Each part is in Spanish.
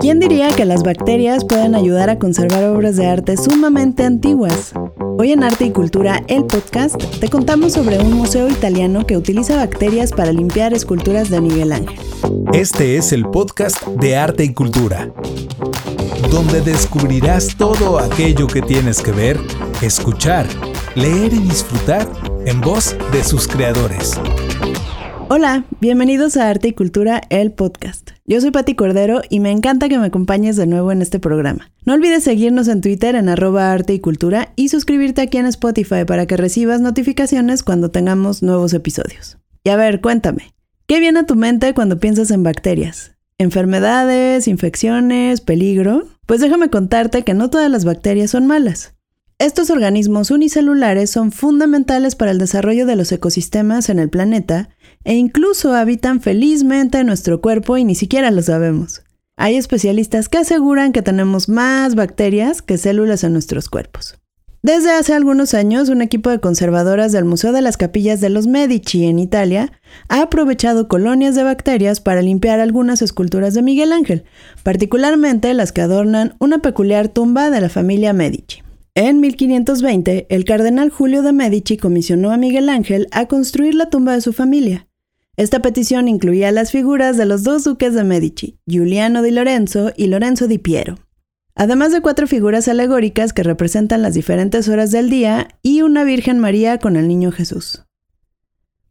¿Quién diría que las bacterias pueden ayudar a conservar obras de arte sumamente antiguas? Hoy en Arte y Cultura, el podcast, te contamos sobre un museo italiano que utiliza bacterias para limpiar esculturas de Miguel Ángel. Este es el podcast de Arte y Cultura, donde descubrirás todo aquello que tienes que ver, escuchar, leer y disfrutar en voz de sus creadores. Hola, bienvenidos a Arte y Cultura, el podcast. Yo soy Patti Cordero y me encanta que me acompañes de nuevo en este programa. No olvides seguirnos en Twitter en arroba arte y cultura y suscribirte aquí en Spotify para que recibas notificaciones cuando tengamos nuevos episodios. Y a ver, cuéntame, ¿qué viene a tu mente cuando piensas en bacterias? ¿Enfermedades, infecciones, peligro? Pues déjame contarte que no todas las bacterias son malas. Estos organismos unicelulares son fundamentales para el desarrollo de los ecosistemas en el planeta e incluso habitan felizmente en nuestro cuerpo y ni siquiera lo sabemos. Hay especialistas que aseguran que tenemos más bacterias que células en nuestros cuerpos. Desde hace algunos años, un equipo de conservadoras del Museo de las Capillas de los Medici en Italia ha aprovechado colonias de bacterias para limpiar algunas esculturas de Miguel Ángel, particularmente las que adornan una peculiar tumba de la familia Medici. En 1520, el cardenal Julio de Medici comisionó a Miguel Ángel a construir la tumba de su familia. Esta petición incluía las figuras de los dos duques de Medici, Giuliano di Lorenzo y Lorenzo di Piero, además de cuatro figuras alegóricas que representan las diferentes horas del día y una Virgen María con el Niño Jesús.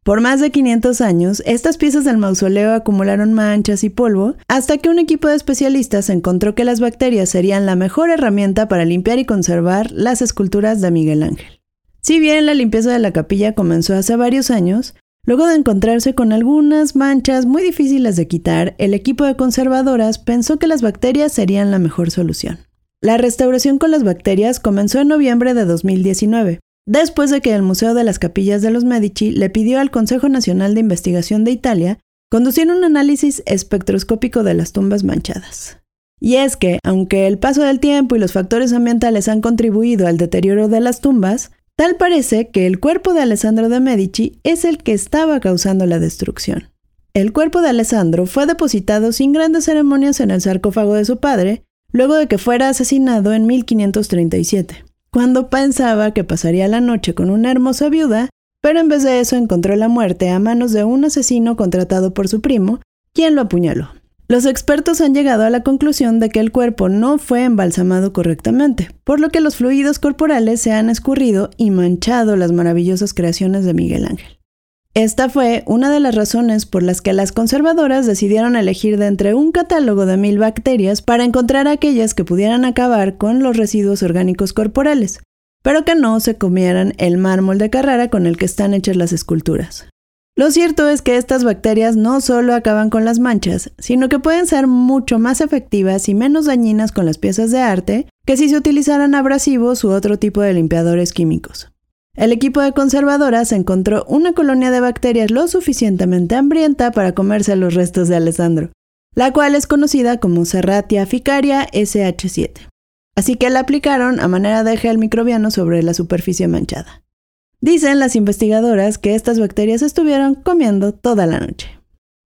Por más de 500 años, estas piezas del mausoleo acumularon manchas y polvo hasta que un equipo de especialistas encontró que las bacterias serían la mejor herramienta para limpiar y conservar las esculturas de Miguel Ángel. Si bien la limpieza de la capilla comenzó hace varios años, luego de encontrarse con algunas manchas muy difíciles de quitar, el equipo de conservadoras pensó que las bacterias serían la mejor solución. La restauración con las bacterias comenzó en noviembre de 2019, después de que el Museo de las Capillas de los Medici le pidió al Consejo Nacional de Investigación de Italia conducir un análisis espectroscópico de las tumbas manchadas. Y es que, aunque el paso del tiempo y los factores ambientales han contribuido al deterioro de las tumbas, tal parece que el cuerpo de Alessandro de Medici es el que estaba causando la destrucción. El cuerpo de Alessandro fue depositado sin grandes ceremonias en el sarcófago de su padre, luego de que fuera asesinado en 1537 cuando pensaba que pasaría la noche con una hermosa viuda, pero en vez de eso encontró la muerte a manos de un asesino contratado por su primo, quien lo apuñaló. Los expertos han llegado a la conclusión de que el cuerpo no fue embalsamado correctamente, por lo que los fluidos corporales se han escurrido y manchado las maravillosas creaciones de Miguel Ángel. Esta fue una de las razones por las que las conservadoras decidieron elegir de entre un catálogo de mil bacterias para encontrar aquellas que pudieran acabar con los residuos orgánicos corporales, pero que no se comieran el mármol de Carrara con el que están hechas las esculturas. Lo cierto es que estas bacterias no solo acaban con las manchas, sino que pueden ser mucho más efectivas y menos dañinas con las piezas de arte que si se utilizaran abrasivos u otro tipo de limpiadores químicos. El equipo de conservadoras encontró una colonia de bacterias lo suficientemente hambrienta para comerse los restos de Alessandro, la cual es conocida como Serratia ficaria SH7. Así que la aplicaron a manera de gel microbiano sobre la superficie manchada. Dicen las investigadoras que estas bacterias estuvieron comiendo toda la noche.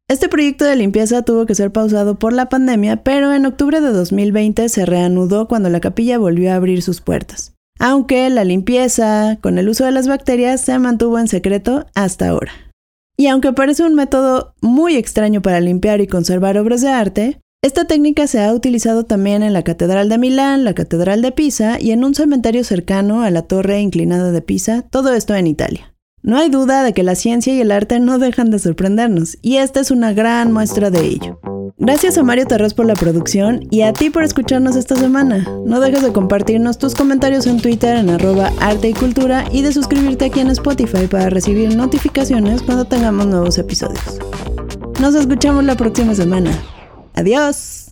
Este proyecto de limpieza tuvo que ser pausado por la pandemia, pero en octubre de 2020 se reanudó cuando la capilla volvió a abrir sus puertas aunque la limpieza con el uso de las bacterias se mantuvo en secreto hasta ahora. Y aunque parece un método muy extraño para limpiar y conservar obras de arte, esta técnica se ha utilizado también en la Catedral de Milán, la Catedral de Pisa y en un cementerio cercano a la Torre Inclinada de Pisa, todo esto en Italia. No hay duda de que la ciencia y el arte no dejan de sorprendernos, y esta es una gran muestra de ello. Gracias a Mario Terraz por la producción y a ti por escucharnos esta semana. No dejes de compartirnos tus comentarios en Twitter en arroba arte y cultura y de suscribirte aquí en Spotify para recibir notificaciones cuando tengamos nuevos episodios. Nos escuchamos la próxima semana. Adiós.